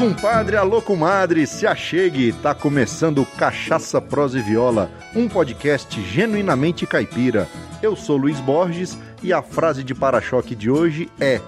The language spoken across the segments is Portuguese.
compadre, alô comadre, se achegue, tá começando Cachaça, Prosa e Viola, um podcast genuinamente caipira. Eu sou Luiz Borges e a frase de para-choque de hoje é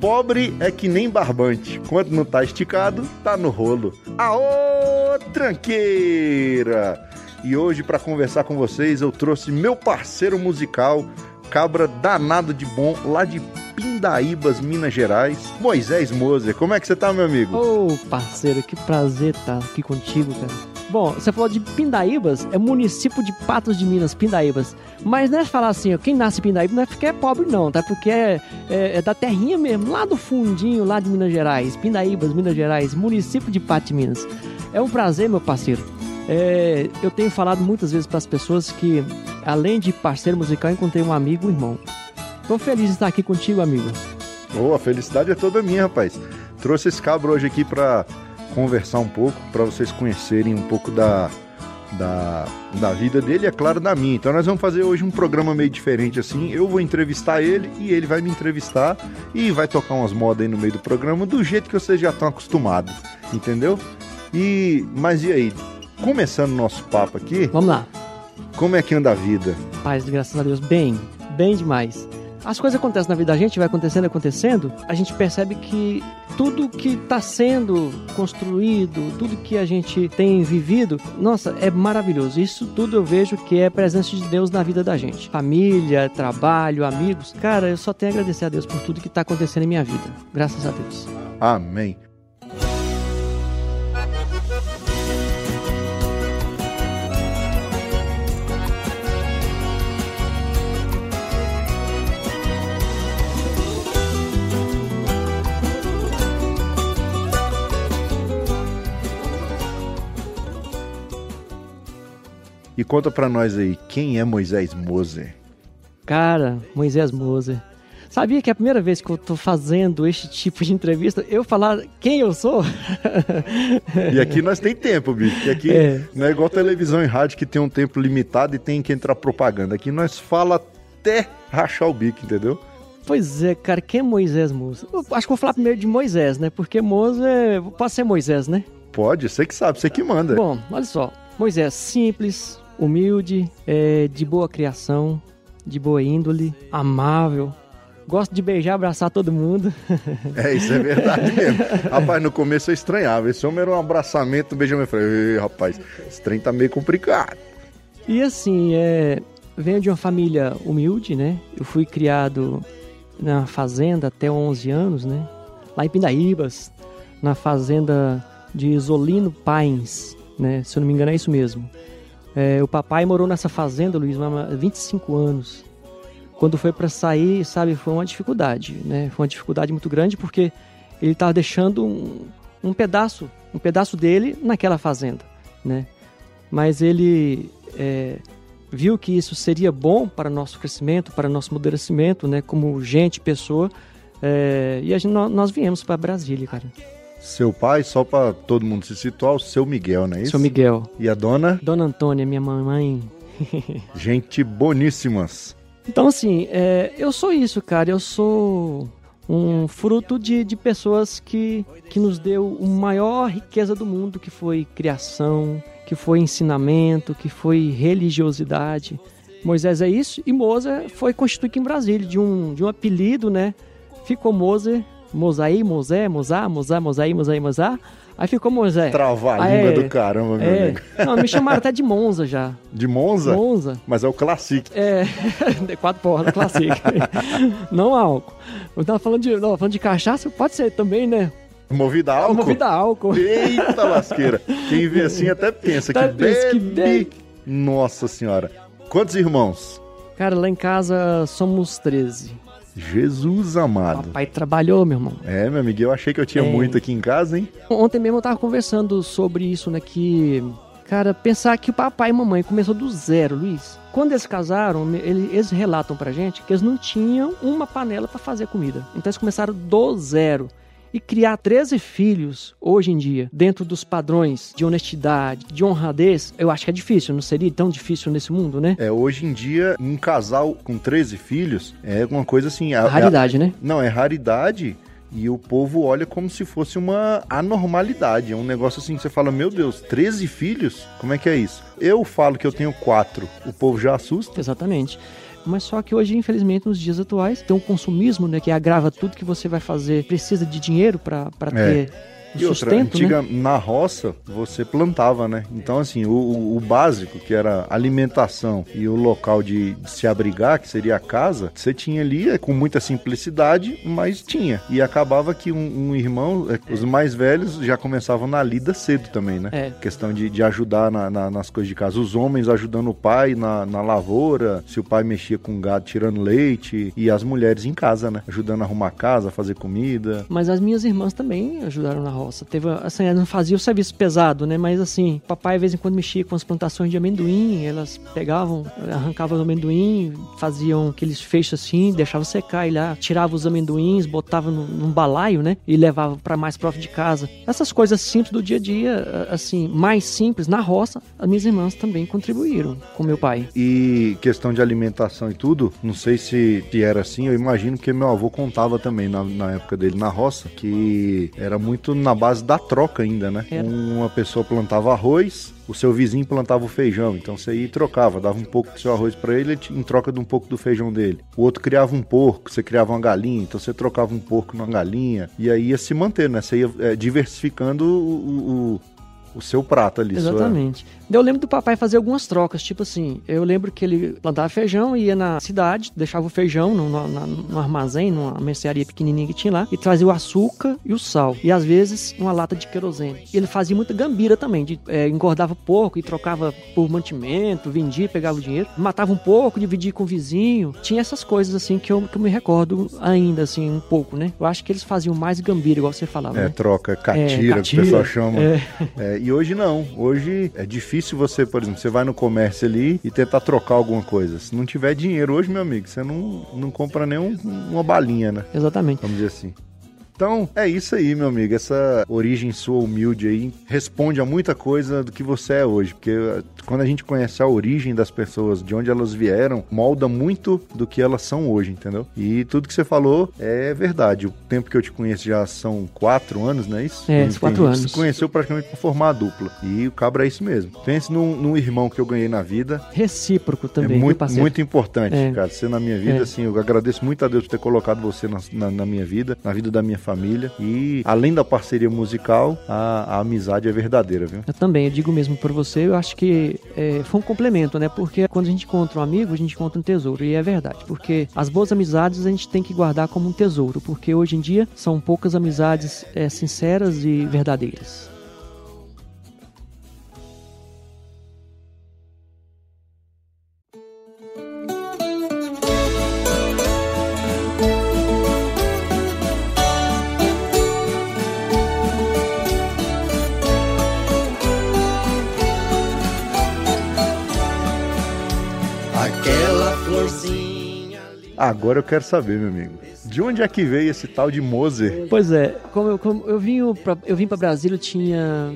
Pobre é que nem barbante, quando não tá esticado, tá no rolo. Aô, tranqueira! E hoje, para conversar com vocês, eu trouxe meu parceiro musical, cabra danado de bom, lá de Pindaíbas, Minas Gerais, Moisés Moser. Como é que você tá, meu amigo? Ô, oh, parceiro, que prazer estar aqui contigo, cara. Bom, você falou de Pindaíbas, é município de Patos de Minas, Pindaíbas. Mas não é falar assim, quem nasce em Pindaíba não é porque é pobre, não, tá? Porque é, é, é, da terrinha mesmo, lá do fundinho, lá de Minas Gerais. Pindaíbas, Minas Gerais, município de Patos de Minas. É um prazer, meu parceiro. É, eu tenho falado muitas vezes para as pessoas que, além de parceiro musical, encontrei um amigo, um irmão. Tô feliz de estar aqui contigo, amigo. Oh, a felicidade é toda minha, rapaz. Trouxe esse cabro hoje aqui para conversar um pouco, para vocês conhecerem um pouco da, da, da vida dele é claro, da minha. Então nós vamos fazer hoje um programa meio diferente assim. Eu vou entrevistar ele e ele vai me entrevistar e vai tocar umas modas aí no meio do programa do jeito que vocês já estão acostumados, entendeu? E, mas e aí? Começando o nosso papo aqui. Vamos lá. Como é que anda a vida? Paz, graças a Deus, bem, bem demais as coisas acontecem na vida da gente, vai acontecendo, acontecendo, a gente percebe que tudo que está sendo construído, tudo que a gente tem vivido, nossa, é maravilhoso. Isso tudo eu vejo que é presença de Deus na vida da gente. Família, trabalho, amigos. Cara, eu só tenho a agradecer a Deus por tudo que está acontecendo em minha vida. Graças a Deus. Amém. E conta para nós aí, quem é Moisés Moser? Cara, Moisés Moser. Sabia que é a primeira vez que eu tô fazendo este tipo de entrevista, eu falar quem eu sou? e aqui nós tem tempo, bicho. Que aqui é. não é igual televisão e rádio que tem um tempo limitado e tem que entrar propaganda. Aqui nós fala até rachar o bico, entendeu? Pois é, cara, quem é Moisés Moser? Eu acho que vou falar primeiro de Moisés, né? Porque Moser, pode ser Moisés, né? Pode, você que sabe, você que manda. Bom, olha só. Moisés simples, humilde, é, de boa criação, de boa índole, amável. Gosto de beijar, abraçar todo mundo. É, isso é verdade mesmo. rapaz, no começo eu estranhava. Esse homem era um abraçamento, um beijamento. Eu falei, rapaz, esse trem tá meio complicado. E assim, é, venho de uma família humilde, né? Eu fui criado na fazenda até 11 anos, né? Lá em Pindaíbas, na fazenda de Isolino Pains, né? Se eu não me engano é isso mesmo. É, o papai morou nessa fazenda, Luiz, há 25 anos. Quando foi para sair, sabe, foi uma dificuldade, né? Foi uma dificuldade muito grande porque ele estava deixando um, um pedaço, um pedaço dele naquela fazenda, né? Mas ele é, viu que isso seria bom para nosso crescimento, para nosso amadurecimento, né? Como gente, pessoa. É, e gente, nós viemos para Brasília, cara. Seu pai, só para todo mundo se situar, o seu Miguel, não é isso? Seu Miguel. E a dona? Dona Antônia, minha mamãe. Gente boníssimas. Então, assim, é, eu sou isso, cara. Eu sou um fruto de, de pessoas que, que nos deu a maior riqueza do mundo, que foi criação, que foi ensinamento, que foi religiosidade. Moisés é isso, e Moser foi constituído em Brasília, de um, de um apelido, né? Ficou Moser Mosaí, Mosé, Mosá, Mosá, Mosaí, Mosaí, Mosá. Aí ficou Mosé. Trava a língua é, do caramba, meu é. amigo. Não, me chamaram até de Monza já. De Monza? Monza. Mas é o Classic. É, quatro porras, Classic. não álcool. Eu tava falando de, não, falando de cachaça, pode ser também, né? Movida a álcool? Movida a álcool. Eita lasqueira. Quem vê assim até pensa até que, pensa bebe. que bebe. Nossa senhora. Quantos irmãos? Cara, lá em casa somos 13. Jesus amado. Papai trabalhou, meu irmão. É, meu amigo, eu achei que eu tinha é... muito aqui em casa, hein? Ontem mesmo eu tava conversando sobre isso, né? Que, cara, pensar que o papai e mamãe começou do zero, Luiz. Quando eles casaram, eles relatam pra gente que eles não tinham uma panela para fazer comida. Então eles começaram do zero. E criar 13 filhos hoje em dia, dentro dos padrões de honestidade, de honradez, eu acho que é difícil, não seria tão difícil nesse mundo, né? É, hoje em dia, um casal com 13 filhos é uma coisa assim. É, raridade, é, né? Não, é raridade. E o povo olha como se fosse uma anormalidade. É um negócio assim que você fala, meu Deus, 13 filhos? Como é que é isso? Eu falo que eu tenho quatro, o povo já assusta? Exatamente. Mas só que hoje, infelizmente, nos dias atuais, tem um consumismo, né, que agrava tudo que você vai fazer, precisa de dinheiro para é. ter e outra, antiga, né? na roça, você plantava, né? Então, assim, o, o, básico, que era alimentação e o local de, de, se abrigar, que seria a casa, você tinha ali é, com muita simplicidade, mas tinha. E acabava que um, um irmão, é, os mais velhos, já começavam na lida cedo também, né? É. Questão de, de ajudar na, na, nas coisas de casa. Os homens ajudando o pai na, na lavoura, se o pai mexia com gado, tirando leite, e as mulheres em casa, né? Ajudando a arrumar a casa, fazer comida. Mas as minhas irmãs também ajudaram na roça. Teve, assim, não fazia o serviço pesado, né? Mas assim, papai de vez em quando mexia com as plantações de amendoim, elas pegavam, arrancavam o amendoim, faziam aqueles feixes assim, deixavam secar e lá tirava os amendoins, botava num, num balaio, né? E levava para mais próximo de casa. Essas coisas simples do dia a dia, assim, mais simples na roça, as minhas irmãs também contribuíram com meu pai. E questão de alimentação e tudo, não sei se, se era assim, eu imagino que meu avô contava também na, na época dele na roça, que era muito na base da troca ainda, né? É. Uma pessoa plantava arroz, o seu vizinho plantava o feijão, então você ia e trocava, dava um pouco do seu arroz para ele em troca de um pouco do feijão dele. O outro criava um porco, você criava uma galinha, então você trocava um porco numa galinha, e aí ia se manter, né? Você ia é, diversificando o, o, o seu prato ali. Exatamente. Sua... Eu lembro do papai fazer algumas trocas, tipo assim, eu lembro que ele plantava feijão, ia na cidade, deixava o feijão no, armazém, numa mercearia pequenininha que tinha lá, e trazia o açúcar e o sal. E às vezes uma lata de querosene. E ele fazia muita gambira também, de, é, engordava pouco e trocava por mantimento, vendia, pegava o dinheiro, matava um pouco, dividia com o vizinho. Tinha essas coisas assim que eu, que eu me recordo ainda, assim, um pouco, né? Eu acho que eles faziam mais gambira, igual você falava. É, né? troca, catira, é, catira, que o pessoal chama. É. É, e hoje não. Hoje é difícil você, por exemplo, você vai no comércio ali e tentar trocar alguma coisa. Se não tiver dinheiro hoje, meu amigo, você não, não compra nem um, uma balinha, né? Exatamente. Vamos dizer assim. Então, é isso aí, meu amigo. Essa origem sua humilde aí responde a muita coisa do que você é hoje. Porque eh, quando a gente conhece a origem das pessoas, de onde elas vieram, molda muito do que elas são hoje, entendeu? E tudo que você falou é verdade. O tempo que eu te conheço já são quatro anos, não é isso? É, quatro anos. Você conheceu praticamente pra formar a dupla. E o cabra é isso mesmo. Pense num, num irmão que eu ganhei na vida. Recíproco também. É muito, muito importante, é. cara. Você na minha vida, é. assim, eu agradeço muito a Deus por ter colocado você na, na, na minha vida, na vida da minha família família. E além da parceria musical, a, a amizade é verdadeira, viu? Eu também, eu digo mesmo por você, eu acho que é, foi um complemento, né? Porque quando a gente encontra um amigo, a gente encontra um tesouro. E é verdade, porque as boas amizades a gente tem que guardar como um tesouro, porque hoje em dia são poucas amizades é, sinceras e verdadeiras. Agora eu quero saber, meu amigo. De onde é que veio esse tal de Moser? Pois é, como eu, como eu vim pra, eu vim para Brasília, eu tinha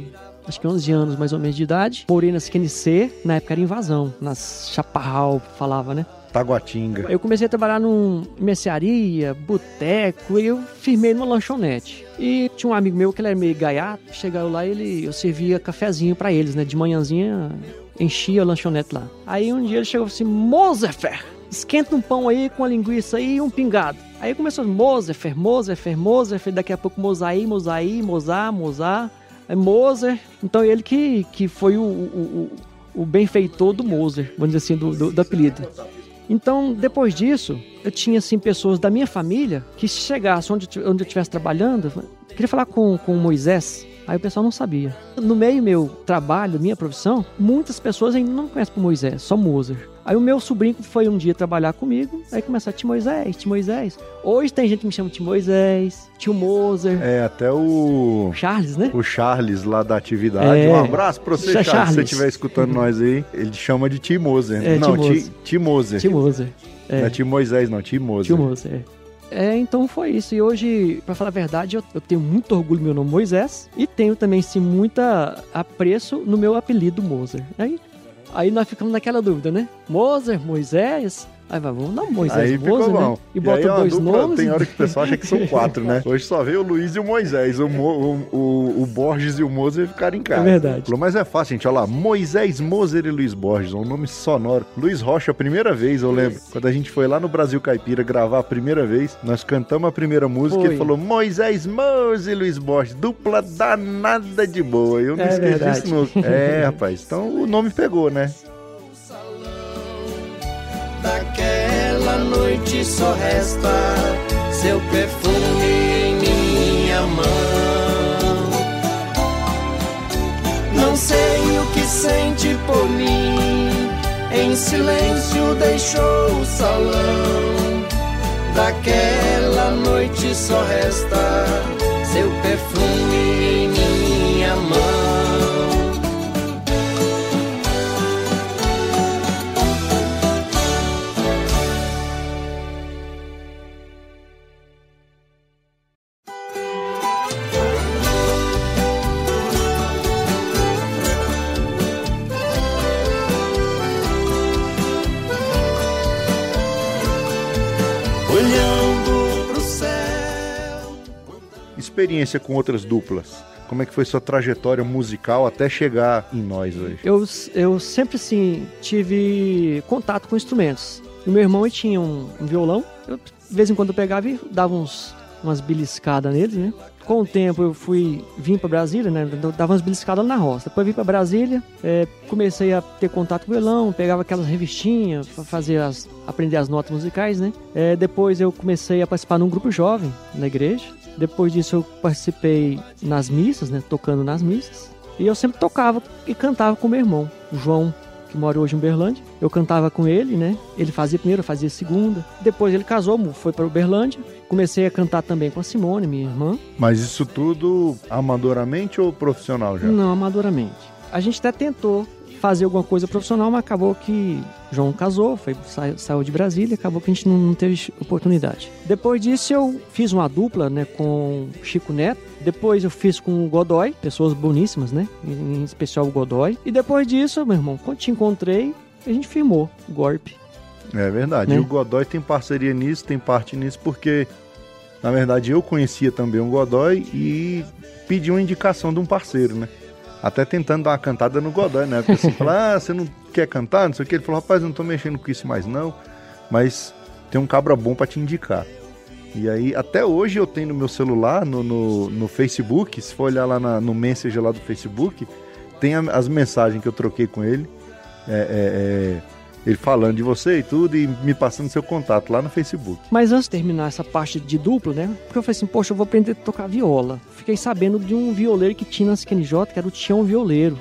acho que 11 anos mais ou menos de idade. Morei na CNC, na época era invasão, nas Chaparral, falava, né? Taguatinga. Eu comecei a trabalhar num mercearia, boteco, e eu firmei numa lanchonete. E tinha um amigo meu que ele era meio gaiato, chegava lá e ele, eu servia cafezinho para eles, né? De manhãzinha, enchia a lanchonete lá. Aí um dia ele chegou assim, Mosefer, esquenta um pão aí com a linguiça aí e um pingado. Aí começou Moser, Moser, Moser, daqui a pouco Mosaí, Mosaí, Mozar, Mozar, é Moser. Então ele que, que foi o, o, o, o benfeitor do Moser, vamos dizer assim, do, do, do apelido. Então, depois disso, eu tinha assim pessoas da minha família que se chegasse onde, onde eu estivesse trabalhando, queria falar com, com Moisés. Aí o pessoal não sabia. No meio meu trabalho, minha profissão, muitas pessoas ainda não conhecem o Moisés, só Moser. Aí o meu sobrinho foi um dia trabalhar comigo, aí começou a Tio Moisés, Tio Moisés. Hoje tem gente que me chama Tio Moisés, Tio Moser. É, até o... Charles, né? O Charles lá da atividade. É... Um abraço pra você, Charles, Charles. se você estiver escutando nós aí. Ele chama de Tio Moser. É, não, Tio Moser. Tio Moser. É. Não é Tio Moisés, não, Tio Moser. Tio Moser, é. É, então foi isso. E hoje, para falar a verdade, eu, eu, tenho muito orgulho no meu nome Moisés e tenho também, sim, muita apreço no meu apelido Moser. Aí Aí nós ficamos naquela dúvida, né? Moser, Moisés. Aí vai, vamos dar Moisés Aí ficou Moser, bom. né? E bota aí é dois dupla, nomes. Tem hora que o pessoal acha que são quatro, né? Hoje só veio o Luiz e o Moisés. O, Mo- o, o, o Borges e o Moser ficaram em casa. É verdade. Mas é fácil, gente. Olha lá. Moisés, Moser e Luiz Borges. Um nome sonoro. Luiz Rocha, a primeira vez, eu lembro. Quando a gente foi lá no Brasil Caipira gravar a primeira vez, nós cantamos a primeira música e Foi. ele falou Moisés, Moser e Luiz Borges. Dupla danada de boa. Eu não É esqueci verdade. disso nunca. É, rapaz. Então o nome pegou, né? Daquela noite só resta seu perfume em minha mão. Não sei o que sente por mim, em silêncio deixou o salão. Daquela noite só resta seu perfume Experiência com outras duplas. Como é que foi sua trajetória musical até chegar em nós hoje? Eu, eu sempre, assim, tive contato com instrumentos. O meu irmão tinha um, um violão. Eu, de vez em quando, eu pegava e dava uns, umas beliscadas nele, né? Com o tempo, eu fui, vim para Brasília, né? Dava umas beliscadas na roça. Depois vim para Brasília, é, comecei a ter contato com o violão, pegava aquelas revistinhas para fazer as, aprender as notas musicais, né? É, depois eu comecei a participar num grupo jovem na igreja. Depois disso, eu participei nas missas, né? Tocando nas missas. E eu sempre tocava e cantava com meu irmão, João, que mora hoje em Uberlândia. Eu cantava com ele, né? Ele fazia primeiro, eu fazia segunda. Depois ele casou, foi para Uberlândia. Comecei a cantar também com a Simone, minha irmã. Mas isso tudo amadoramente ou profissional já? Não, amadoramente. A gente até tentou fazer alguma coisa profissional, mas acabou que João casou, foi, saiu, saiu de Brasília, acabou que a gente não, não teve oportunidade. Depois disso eu fiz uma dupla, né, com Chico Neto. Depois eu fiz com o Godoy, pessoas boníssimas, né, em especial o Godoy. E depois disso, meu irmão, quando te encontrei, a gente firmou o golpe. É verdade. Né? E o Godoy tem parceria nisso, tem parte nisso, porque na verdade eu conhecia também o Godoy e pedi uma indicação de um parceiro, né? Até tentando dar uma cantada no Godoy, né? Porque assim, falar, ah, você não quer cantar? Não sei o que. Ele falou, rapaz, eu não tô mexendo com isso mais não, mas tem um cabra bom pra te indicar. E aí, até hoje eu tenho no meu celular, no, no, no Facebook, se for olhar lá na- no Messenger lá do Facebook, tem a- as mensagens que eu troquei com ele. É, é, é, ele falando de você e tudo e me passando seu contato lá no Facebook. Mas antes de terminar essa parte de duplo, né? Porque eu falei assim, poxa, eu vou aprender a tocar viola. Fiquei sabendo de um violeiro que tinha na CNJ, que era o Tião Violeiro,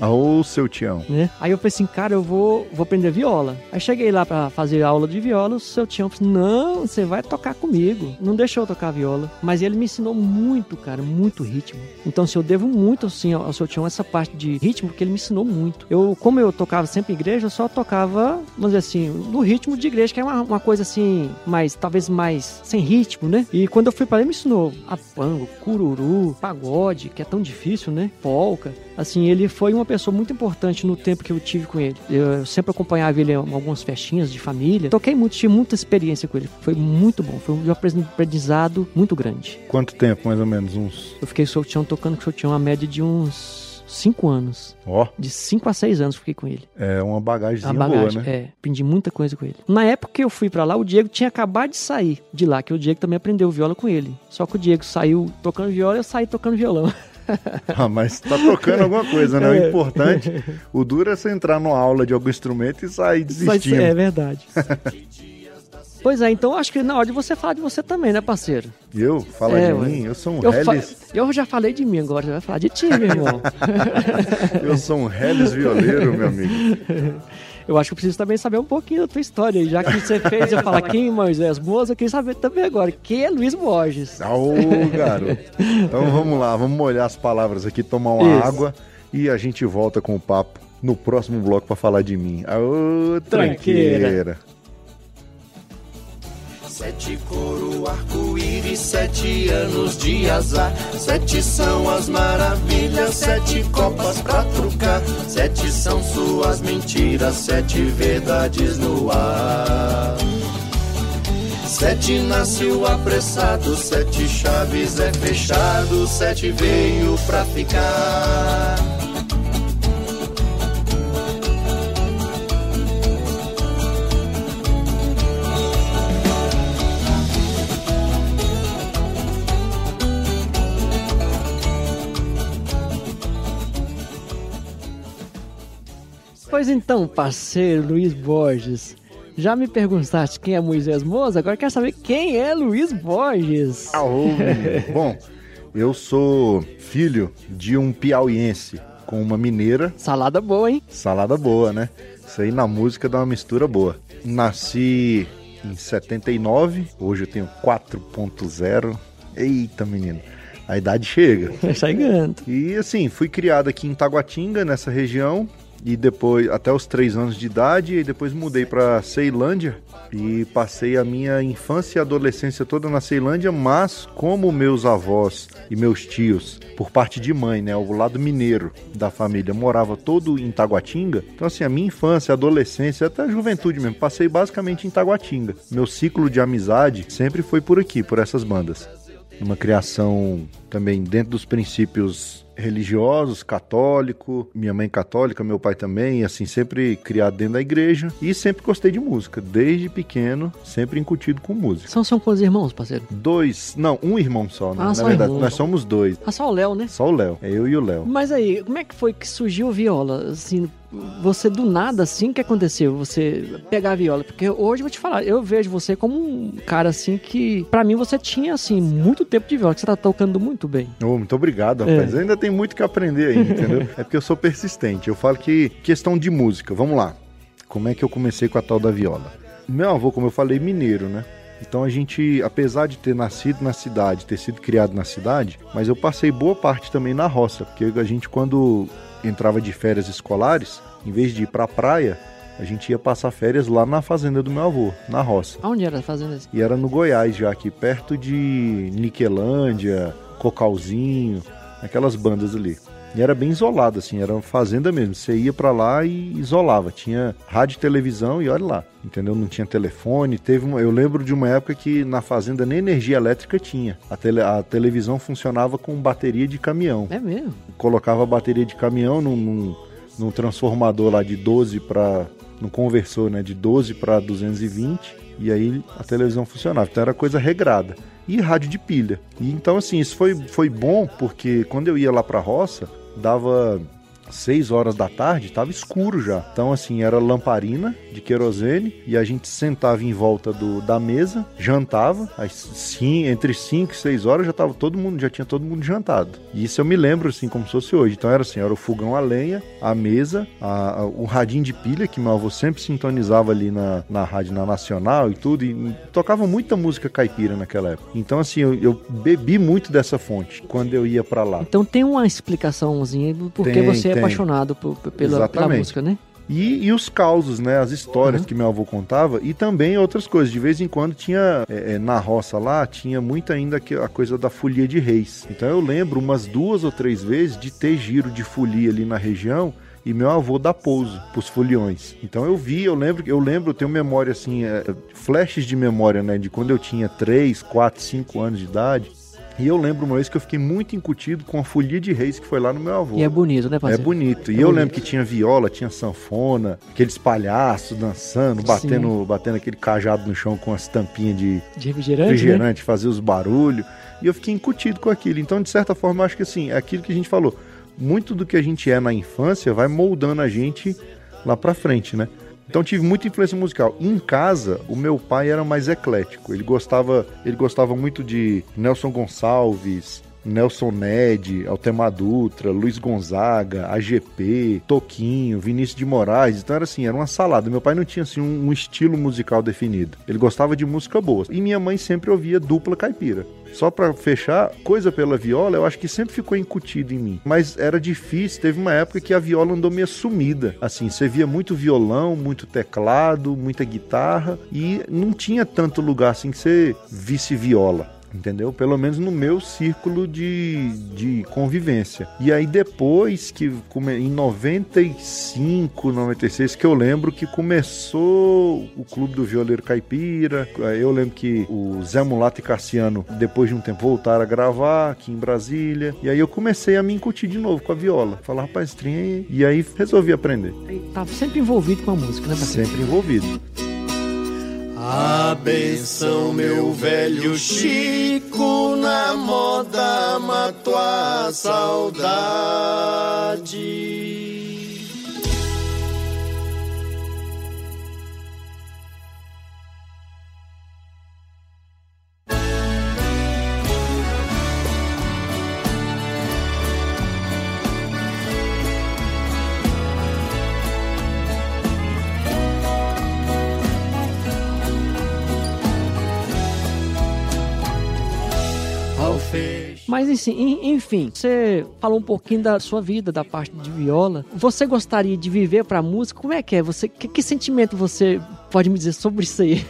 Ô, seu Tião. né? Aí eu falei assim, cara, eu vou, vou aprender viola. Aí cheguei lá pra fazer aula de viola, o seu Tião falou assim, não, você vai tocar comigo. Não deixou eu tocar viola. Mas ele me ensinou muito, cara, muito ritmo. Então, assim, eu devo muito, assim, ao, seu Tião essa parte de ritmo, porque ele me ensinou muito. Eu, como eu tocava sempre em igreja, eu só tocava, vamos dizer assim, no ritmo de igreja, que é uma, uma coisa assim, mais, talvez mais sem ritmo, né? E quando eu fui pra ele, ele me ensinou a pango, cururu, pagode, que é tão difícil, né? Polca. Assim, ele foi uma pessoa muito importante no tempo que eu tive com ele. Eu sempre acompanhava ele em algumas festinhas de família. Toquei muito, tive muita experiência com ele. Foi muito bom. Foi um aprendizado muito grande. Quanto tempo, mais ou menos? Uns. Eu fiquei solteão tocando com solteão a média de uns 5 anos. Ó, De 5 a 6 anos fiquei com ele. é uma bagagemzinha A bagagem, boa, né? é. Aprendi muita coisa com ele. Na época que eu fui pra lá, o Diego tinha acabado de sair de lá, que o Diego também aprendeu viola com ele. Só que o Diego saiu tocando viola e eu saí tocando violão. Ah, mas tá tocando alguma coisa, né? O É. importante, o duro é você entrar numa aula de algum instrumento e sair Mas desistindo. é verdade. pois é, então acho que na hora de você falar de você também, né, parceiro? Eu? Fala É, de ué. mim? Eu sou um Eu, fa- Hellis. eu já falei de mim agora, você vai falar de ti, meu irmão. Eu sou um Hellis violeiro, meu amigo. Eu acho que eu preciso também saber um pouquinho da tua história. Já que você fez eu falar quem é Moisés Moas, eu queria saber também agora. Quem é Luiz Borges? Ô, garoto. Então vamos lá, vamos molhar as palavras aqui, tomar uma Isso. água e a gente volta com o papo no próximo bloco pra falar de mim. Ô, tranqueira. Tranqueira. Sete coro, arco-íris sete, anos de azar. Sete são as maravilhas, sete copas pra trucar. Sete são suas mentiras, sete verdades no ar. Sete nasceu apressado, sete chaves é fechado, sete veio pra ficar. Pois então, parceiro Luiz Borges, já me perguntaste quem é Moisés Moza, agora quer saber quem é Luiz Borges. Aô, Bom, eu sou filho de um piauiense com uma mineira. Salada boa, hein? Salada boa, né? Isso aí na música dá uma mistura boa. Nasci em 79, hoje eu tenho 4.0. Eita, menino. A idade chega. Chegando. E assim, fui criado aqui em Taguatinga, nessa região, e depois até os três anos de idade e depois mudei para Ceilândia e passei a minha infância e adolescência toda na Ceilândia, mas como meus avós e meus tios, por parte de mãe, né, o lado mineiro da família, morava todo em Taguatinga, então assim, a minha infância, adolescência, até a juventude mesmo, passei basicamente em Taguatinga. Meu ciclo de amizade sempre foi por aqui, por essas bandas. Uma criação também dentro dos princípios religiosos, católico, minha mãe católica, meu pai também, assim, sempre criado dentro da igreja e sempre gostei de música, desde pequeno, sempre incutido com música. São, são quantos irmãos, parceiro? Dois, não, um irmão só, né? Ah, Na só verdade, irmão. nós somos dois. Ah, só o Léo, né? Só o Léo, é eu e o Léo. Mas aí, como é que foi que surgiu a viola? Assim, você do nada, assim, o que aconteceu? Você pegar a viola? Porque hoje eu vou te falar, eu vejo você como um cara, assim, que pra mim você tinha, assim, muito tempo de viola, que você tá tocando muito bem. Oh, muito obrigado, rapaz. É. Ainda tem muito que aprender ainda, entendeu? é porque eu sou persistente. Eu falo que questão de música, vamos lá. Como é que eu comecei com a tal da viola? Meu avô, como eu falei, mineiro, né? Então a gente, apesar de ter nascido na cidade, ter sido criado na cidade, mas eu passei boa parte também na roça, porque a gente quando entrava de férias escolares, em vez de ir pra praia, a gente ia passar férias lá na fazenda do meu avô, na roça. Aonde era fazendo isso? E era no Goiás já, aqui perto de Niquelândia, Cocalzinho, aquelas bandas ali. E era bem isolado, assim, era uma fazenda mesmo. Você ia pra lá e isolava. Tinha rádio e televisão e olha lá, entendeu? Não tinha telefone. Teve uma, eu lembro de uma época que na fazenda nem energia elétrica tinha. A, tele, a televisão funcionava com bateria de caminhão. É mesmo? Colocava a bateria de caminhão num, num, num transformador lá de 12 para num conversor, né, de 12 para 220 e aí a televisão funcionava. Então era coisa regrada. E rádio de pilha. E então assim, isso foi, foi bom porque quando eu ia lá pra roça, dava 6 horas da tarde, tava escuro já. Então, assim, era lamparina de querosene e a gente sentava em volta do, da mesa, jantava, aí, sim, entre 5 e 6 horas já tava todo mundo, já tinha todo mundo jantado. E isso eu me lembro, assim, como se fosse hoje. Então era assim, era o fogão a lenha, a mesa, a, a- o radinho de pilha, que meu avô sempre sintonizava ali na, na rádio na Nacional e tudo, e tocava muita música caipira naquela época. Então, assim, eu, eu bebi muito dessa fonte quando eu ia pra lá. Então tem uma explicaçãozinha do porquê Tem, você é. Apaixonado por- por- pela, pela música, né? E, e os causos, né? As histórias Uhum. que meu avô contava e também outras coisas. De vez em quando tinha, é, é, na roça lá, tinha muito ainda que- a coisa da folia de reis. Então eu lembro umas duas ou três vezes de ter giro de folia ali na região e meu avô dar pouso pros foliões. Então eu vi, eu lembro, eu lembro, eu tenho memória assim, é, flashes de memória, né? De quando eu tinha 3, 4, 5 anos de idade. E eu lembro uma vez que eu fiquei muito incutido com a folia de reis que foi lá no meu avô. E é bonito, né, É parceiro? bonito. E É eu bonito. lembro que tinha viola, tinha sanfona, aqueles palhaços dançando, batendo, batendo aquele cajado no chão com as tampinhas de De refrigerante, né? refrigerante, fazer os barulhos. E eu fiquei incutido com aquilo. Então, de certa forma, acho que assim, é aquilo que a gente falou. Muito do que a gente é na infância vai moldando a gente lá pra frente, né? Então tive muita influência musical. Em casa, o meu pai era mais eclético. Ele gostava, ele gostava muito de Nelson Gonçalves, Nelson Ned, Altemar Dutra, Luiz Gonzaga, AGP, Toquinho, Vinícius de Moraes. Então era assim, era uma salada. Meu pai não tinha assim um, um estilo musical definido. Ele gostava de música boa. E minha mãe sempre ouvia dupla caipira. Só pra fechar, coisa pela viola, eu acho que sempre ficou incutido em mim. Mas era difícil, teve uma época que a viola andou meio sumida. Assim, você via muito violão, muito teclado, muita guitarra e não tinha tanto lugar assim que você visse viola. Entendeu? Pelo menos no meu círculo de, de convivência. E aí depois que em 95, 96 que eu lembro que começou o Clube do Violeiro Caipira. Eu lembro que o Zé Mulato e Cassiano depois de um tempo voltaram a gravar aqui em Brasília. E aí eu comecei a me incutir de novo com a viola. Falar, rapaz, trem e aí resolvi aprender. Tava sempre envolvido com a música, né? Sempre envolvido. A benção, meu velho Chico, na moda matou a saudade. Mas enfim, você falou um pouquinho da sua vida, da parte de viola. Você gostaria de viver para música? Como é que é? Você que, que sentimento você pode me dizer sobre isso aí?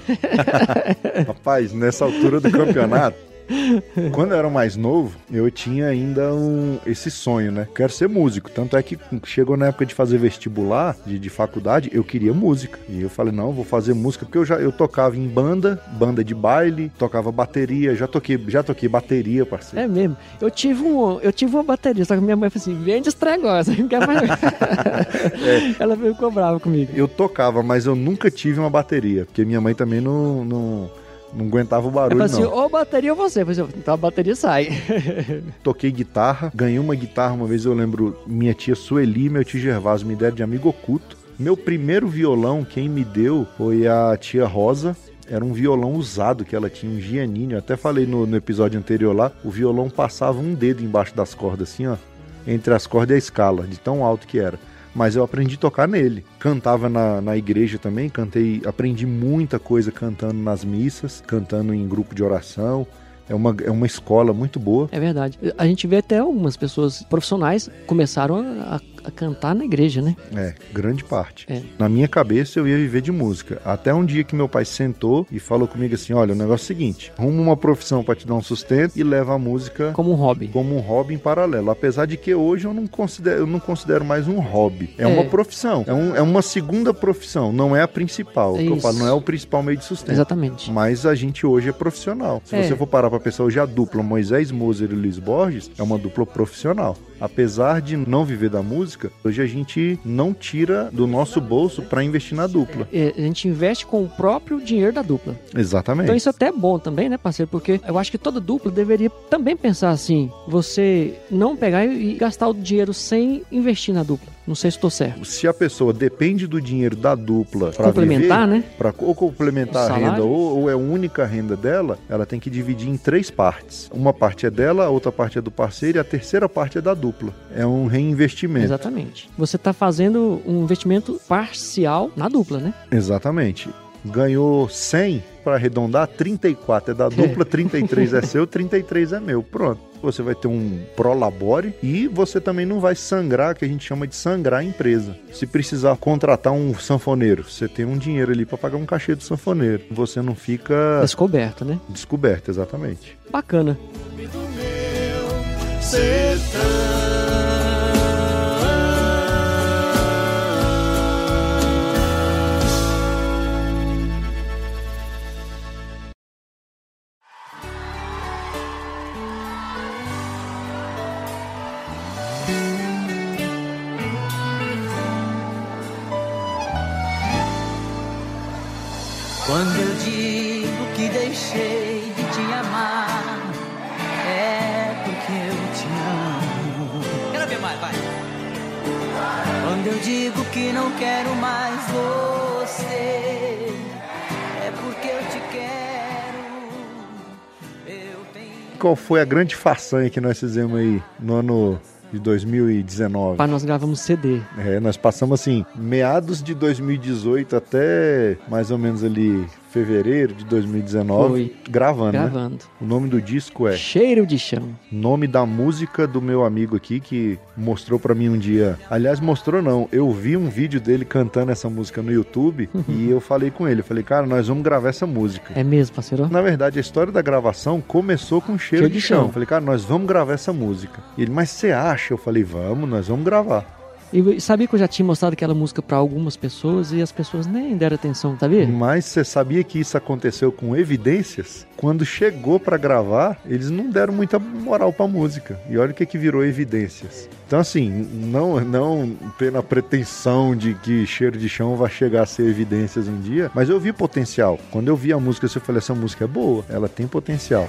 Rapaz, nessa altura do campeonato, Quando eu era mais novo, eu tinha ainda um, esse sonho, né? Quero ser músico. Tanto é que chegou na época de fazer vestibular, de, de faculdade, eu queria música. E eu falei, não, vou fazer música, porque eu já eu tocava em banda, banda de baile, tocava bateria, já toquei, já toquei bateria, parceiro. É mesmo. Eu tive, um, eu tive uma bateria, só que minha mãe falou assim: vende esse negócio, não quer mais. é. Ela ficou brava comigo. Eu tocava, mas eu nunca tive uma bateria, porque minha mãe também não, não não aguentava o barulho, eu assim, não. ou bateria ou você. Eu falei, então a bateria sai. Toquei guitarra, ganhei uma guitarra uma vez, eu lembro, minha tia Sueli e meu tio Gervásio me deram de amigo oculto. Meu primeiro violão, quem me deu foi a tia Rosa, era um violão usado que ela tinha, um Giannini. Eu até falei no, no, episódio anterior lá, o violão passava um dedo embaixo das cordas, assim, ó, entre as cordas e a escala, de tão alto que era mas eu aprendi a tocar nele. Cantava na, na igreja também, cantei, aprendi muita coisa cantando nas missas, cantando em grupo de oração. É uma, é uma escola muito boa. É verdade. A gente vê até algumas pessoas profissionais começaram a, a cantar na igreja, né? É, grande parte. É. Na minha cabeça eu ia viver de música. Até um dia que meu pai sentou e falou comigo assim: olha, o negócio é o seguinte: arruma uma profissão para te dar um sustento e leva a música como um hobby. Como um hobby em paralelo. Apesar de que hoje eu não considero, eu não considero mais um hobby. É, é. uma profissão. É, um, é uma segunda profissão, não é a principal. É eu falo, não é o principal meio de sustento. Exatamente. Mas a gente hoje é profissional. Se é. você for parar pra pensar, hoje a dupla Moisés Moser e Luiz Borges é uma dupla profissional. Apesar de não viver da música, hoje a gente não tira do nosso bolso para investir na dupla. É, a gente investe com o próprio dinheiro da dupla. Exatamente. Então isso é até é bom também, né, parceiro? Porque eu acho que toda dupla deveria também pensar assim: você não pegar e gastar o dinheiro sem investir na dupla. Não sei se estou certo. Se a pessoa depende do dinheiro da dupla para complementar, viver, né? Para ou complementar a renda ou, ou, é a única renda dela, ela tem que dividir em três partes. Uma parte é dela, a outra parte é do parceiro e a terceira parte é da dupla. É um reinvestimento. Exatamente. Você está fazendo um investimento parcial na dupla, né? Exatamente ganhou 100, para arredondar, 34 é da dupla, 33 é seu, 33 é meu. Pronto você vai ter um prolabore e você também não vai sangrar, que a gente chama de sangrar a empresa. Se precisar contratar um sanfoneiro, você tem um dinheiro ali para pagar um cachê do sanfoneiro. Você não fica descoberto, né? Descoberto, exatamente. Bacana. Quando Qual foi a grande façanha que nós fizemos aí no ano de 2019. Para nós gravamos CD. É, nós passamos assim, meados de 2018 até mais ou menos ali fevereiro de 2019, Foi. gravando, né? Gravando. O nome do disco é Cheiro de chão. nome da música do meu amigo aqui que mostrou pra mim um dia. Aliás, mostrou não. Eu vi um vídeo dele cantando essa música no YouTube e eu falei com ele, eu falei: "Cara, nós vamos gravar essa música". É mesmo, parceiro? Na verdade, a história da gravação começou com cheiro, Cheiro de, de chão. chão. Eu falei: "Cara, nós vamos gravar essa música". E ele: "Mas você acha?". Eu falei: "Vamos, nós vamos gravar". E sabia que eu já tinha mostrado aquela música pra algumas pessoas e as pessoas nem deram atenção, sabia? Mas você sabia que isso aconteceu com evidências? Quando chegou pra gravar, eles não deram muita moral pra música. E olha o que que virou evidências. Então assim, não não tendo a pretensão de que cheiro de chão vai chegar a ser evidências um dia, mas eu vi potencial. Quando eu vi a música, eu falei essa música é boa, ela tem potencial.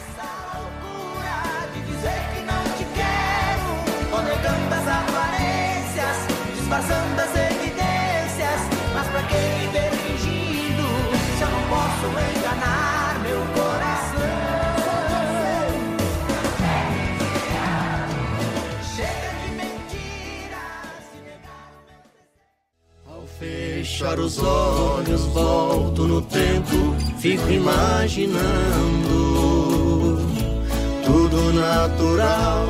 Fechar os olhos, volto no tempo, fico imaginando tudo natural,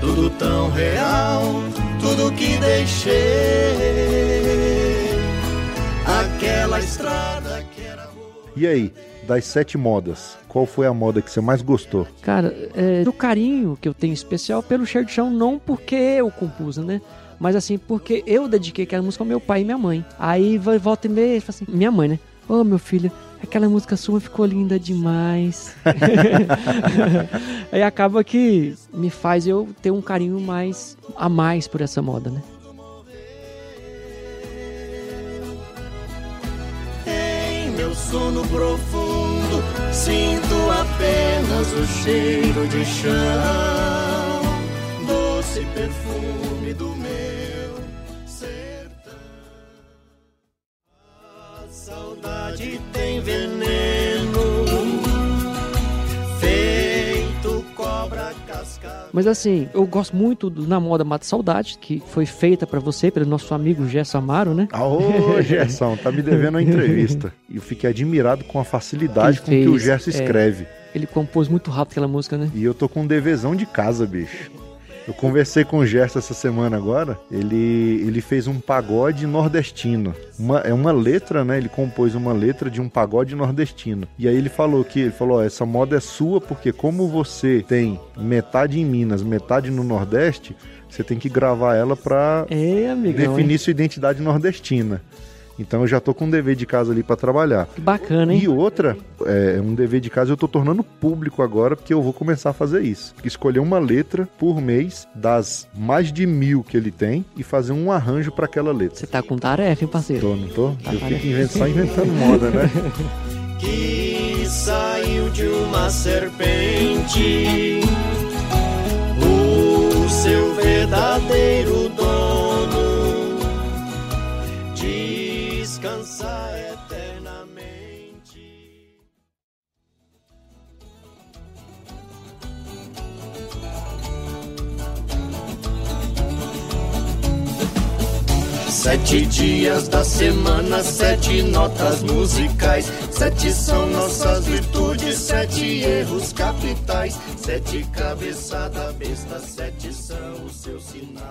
tudo tão real, tudo que deixei. Aquela estrada que era boa. E aí, das sete modas, qual foi a moda que você mais gostou? Cara, é, do carinho que eu tenho especial pelo Cheiro de Chão, não porque eu compus, né? Mas assim, porque eu dediquei aquela música ao meu pai e minha mãe. Aí volta e meia, fala assim, minha mãe, né? Ô meu filho, aquela música sua ficou linda demais. Aí acaba que me faz eu ter um carinho mais a mais por essa moda, né? Em meu sono profundo, sinto apenas o cheiro de chão, doce perfume saudade tem veneno, feito cobra cascada. Mas assim, eu gosto muito do Na Moda Mata Saudade, que foi feita pra você pelo nosso amigo Gerson Amaro, né? Ô, Gerson, tá me devendo uma entrevista. E eu fiquei admirado com a facilidade Que com que o fez, Gerson é. escreve. Ele compôs muito rápido aquela música, né? E eu tô com um devezão de casa, bicho. Eu conversei com o Gerson essa semana agora. Ele, ele fez um pagode nordestino. Uma, é uma letra, né? Ele compôs uma letra de um pagode nordestino. E aí ele falou que ele falou: ó, essa moda é sua porque como você tem metade em Minas, metade no Nordeste, você tem que gravar ela pra amigão. definir hein? sua identidade nordestina. Então eu já tô com um dever de casa ali pra trabalhar. Que bacana, hein? E outra, é um dever de casa eu tô tornando público agora, porque eu vou começar a fazer isso. Escolher uma letra por mês das mais de mil que ele tem e fazer um arranjo pra aquela letra. Você tá com tarefa, hein, parceiro? Tô, não tô? Eu Tá fico invent- só inventando moda, né? que saiu de uma serpente. Sete dias da semana, sete notas musicais. Sete são nossas virtudes, sete erros capitais. Sete cabeçada besta, sete são os seus sinais.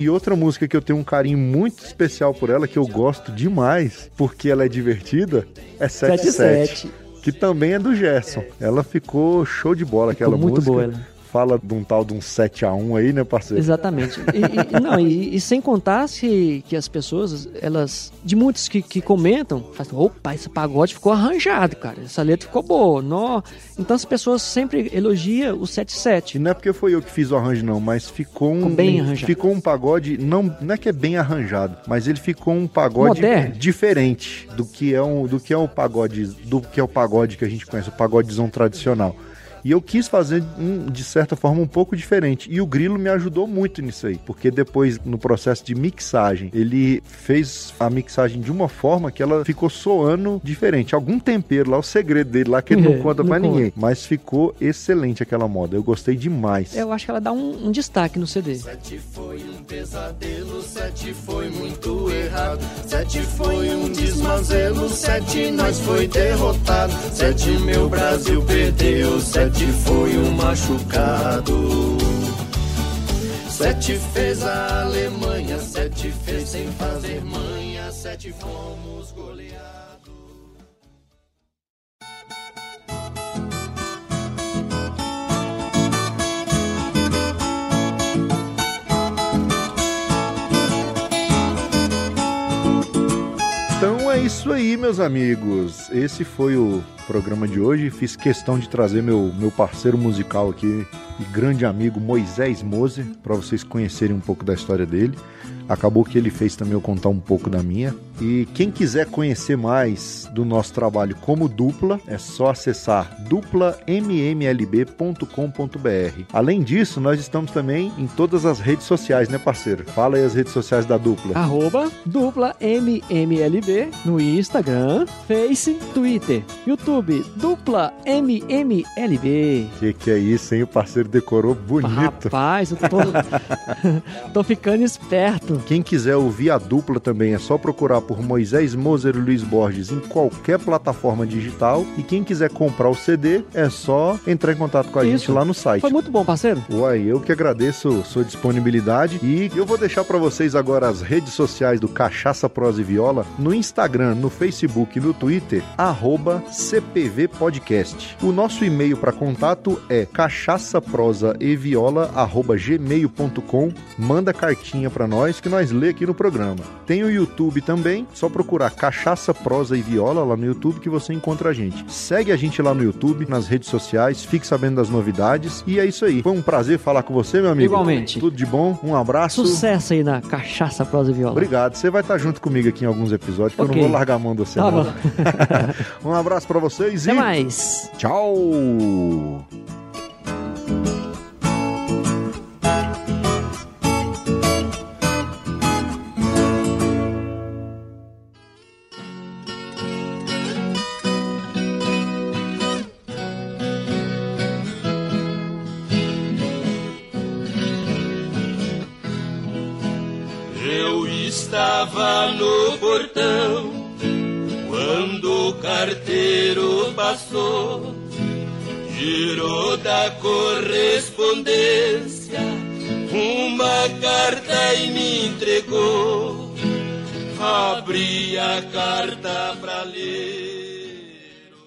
E outra música que eu tenho um carinho muito especial por ela, que eu gosto demais, porque ela é divertida, é 77. Que também é do Gerson. Ela ficou show de bola, Ficou aquela muito música. boa ela. Fala de um tal de um 7x1 aí, né, parceiro? Exatamente. E, e- não, e, e sem contar se que as pessoas, elas, de muitos que, que comentam, falam, opa, esse pagode ficou arranjado, cara. Essa letra ficou boa. Nó. Então as pessoas sempre elogiam o E 77. não é porque foi eu que fiz o arranjo, não, mas ficou um. Ficou bem arranjado. Ficou um pagode. Não, não é que é bem arranjado, mas ele ficou um pagode Moderno. diferente do que é um, do que é o pagode. Do que é o pagode que a gente conhece, o pagodezão tradicional. E eu quis fazer, um, de certa forma, um pouco diferente. E o Grilo me ajudou muito nisso aí. Porque depois, no processo de mixagem, ele fez a mixagem de uma forma que ela ficou soando diferente. Algum tempero lá, o segredo dele lá, que ele não conta Não pra conta. ninguém. Mas ficou excelente aquela moda. Eu gostei demais. Eu acho que ela dá um, um destaque no CD. Sete foi um pesadelo, sete foi muito errado. Sete foi um desmazelo, sete nós foi derrotado. Sete meu Brasil perdeu, sete foi um machucado. Sete fez a Alemanha, sete fez sem fazer manha, sete fomos goleados. Então é isso aí, meus amigos. Esse foi o programa de hoje. Fiz questão de trazer meu, meu parceiro musical aqui e grande amigo Moisés Mose para vocês conhecerem um pouco da história dele. Acabou que ele fez também eu contar um pouco da minha. E quem quiser conhecer mais do nosso trabalho como dupla, é só acessar duplammlb.com.br. Além disso, nós estamos também em todas as redes sociais, né, parceiro? Fala aí as redes sociais da dupla. Arroba dupla MMLB no Instagram, Face, Twitter, YouTube, dupla MMLB. Que que é isso, hein? O parceiro decorou bonito. Rapaz, eu tô, tô ficando esperto. Quem quiser ouvir a dupla também é só procurar por Moisés Moser e Luiz Borges em qualquer plataforma digital. E quem quiser comprar o CD é só entrar em contato com a Isso. gente lá no site. Foi muito bom, parceiro. Uai, eu que agradeço sua disponibilidade e eu vou deixar para vocês agora as redes sociais do Cachaça Prosa e Viola no Instagram, no Facebook e no Twitter, arroba CPV Podcast. O nosso e-mail para contato é cachaçaprosaeviola@gmail.com. Manda cartinha para nós que nós lê aqui no programa. Tem o YouTube também, só procurar Cachaça Prosa e Viola lá no YouTube que você encontra a gente. Segue a gente lá no YouTube, nas redes sociais, fique sabendo das novidades e é isso aí. Foi um prazer falar com você, meu amigo. Igualmente. Tudo de bom, um abraço. Sucesso aí na cachaça, prosa e viola. Obrigado. Você vai estar junto comigo aqui em alguns episódios, que eu não vou largar a mão de você. Tá um abraço pra vocês Até e mais. tchau! Eu estava no portão carteiro passou, girou da correspondência uma carta e me entregou. Abri a carta pra ler.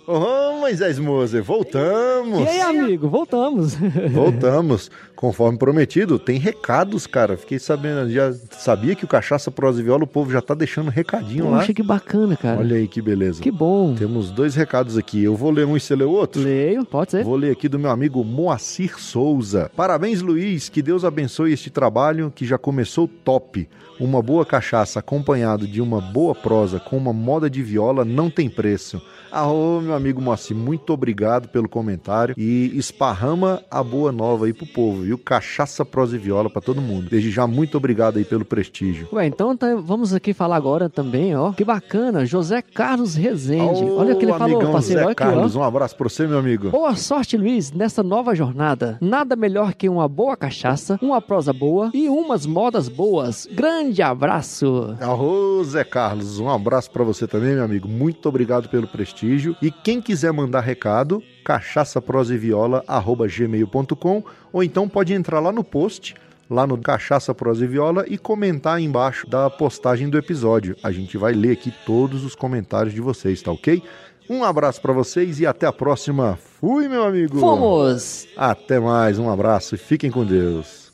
Ô, Moisés Moser, voltamos! E aí, amigo, voltamos. Voltamos. Conforme prometido, tem recados, cara. Fiquei sabendo, já sabia que o Cachaça Prosa e Viola, o povo já tá deixando recadinho lá. Poxa, que bacana, cara. Olha aí que beleza. Que bom. Temos dois recados aqui. Eu vou ler um e você lê o outro? Leio, pode ser. Vou ler aqui do meu amigo Moacir Souza. Parabéns, Luiz. Que Deus abençoe este trabalho que já começou top. Uma boa cachaça acompanhado de uma boa prosa com uma moda de viola não tem preço. Arô, meu amigo Moacir, muito obrigado pelo comentário e esparrama a boa nova aí pro povo, viu? Cachaça, prosa e viola pra todo mundo. Desde já, muito obrigado aí pelo prestígio. Ué, então tá- vamos aqui falar agora também, ó. Que bacana, José Carlos Rezende. Ô, Olha o que ele falou, amigão parceiro. Zé Olha aqui, Carlos, ó. um abraço pra você, meu amigo. Boa sorte, Luiz, nessa nova jornada. Nada melhor que uma boa cachaça, uma prosa boa e umas modas boas. Grande abraço. Arô, Zé Carlos, um abraço pra você também, meu amigo. Muito obrigado pelo prestígio. E quem quiser mandar recado, cachaçaproseviola@gmail.com ou então pode entrar lá no post, lá no Cachaça Prosa e Viola e comentar aí embaixo da postagem do episódio. A gente vai ler aqui todos os comentários de vocês, tá OK? Um abraço pra vocês e até a próxima. Fui, meu amigo. Fomos! Até mais, um abraço e fiquem com Deus.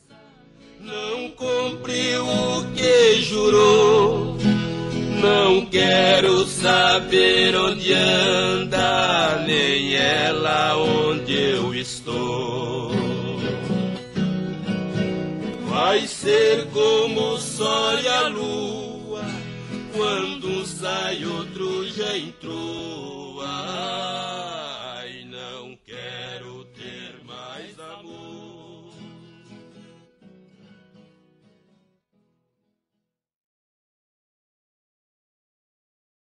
Não cumpriu o que jurou. Não quero saber onde anda, nem ela onde eu estou. Vai ser como o sol e a lua, quando um sai, outro já entrou.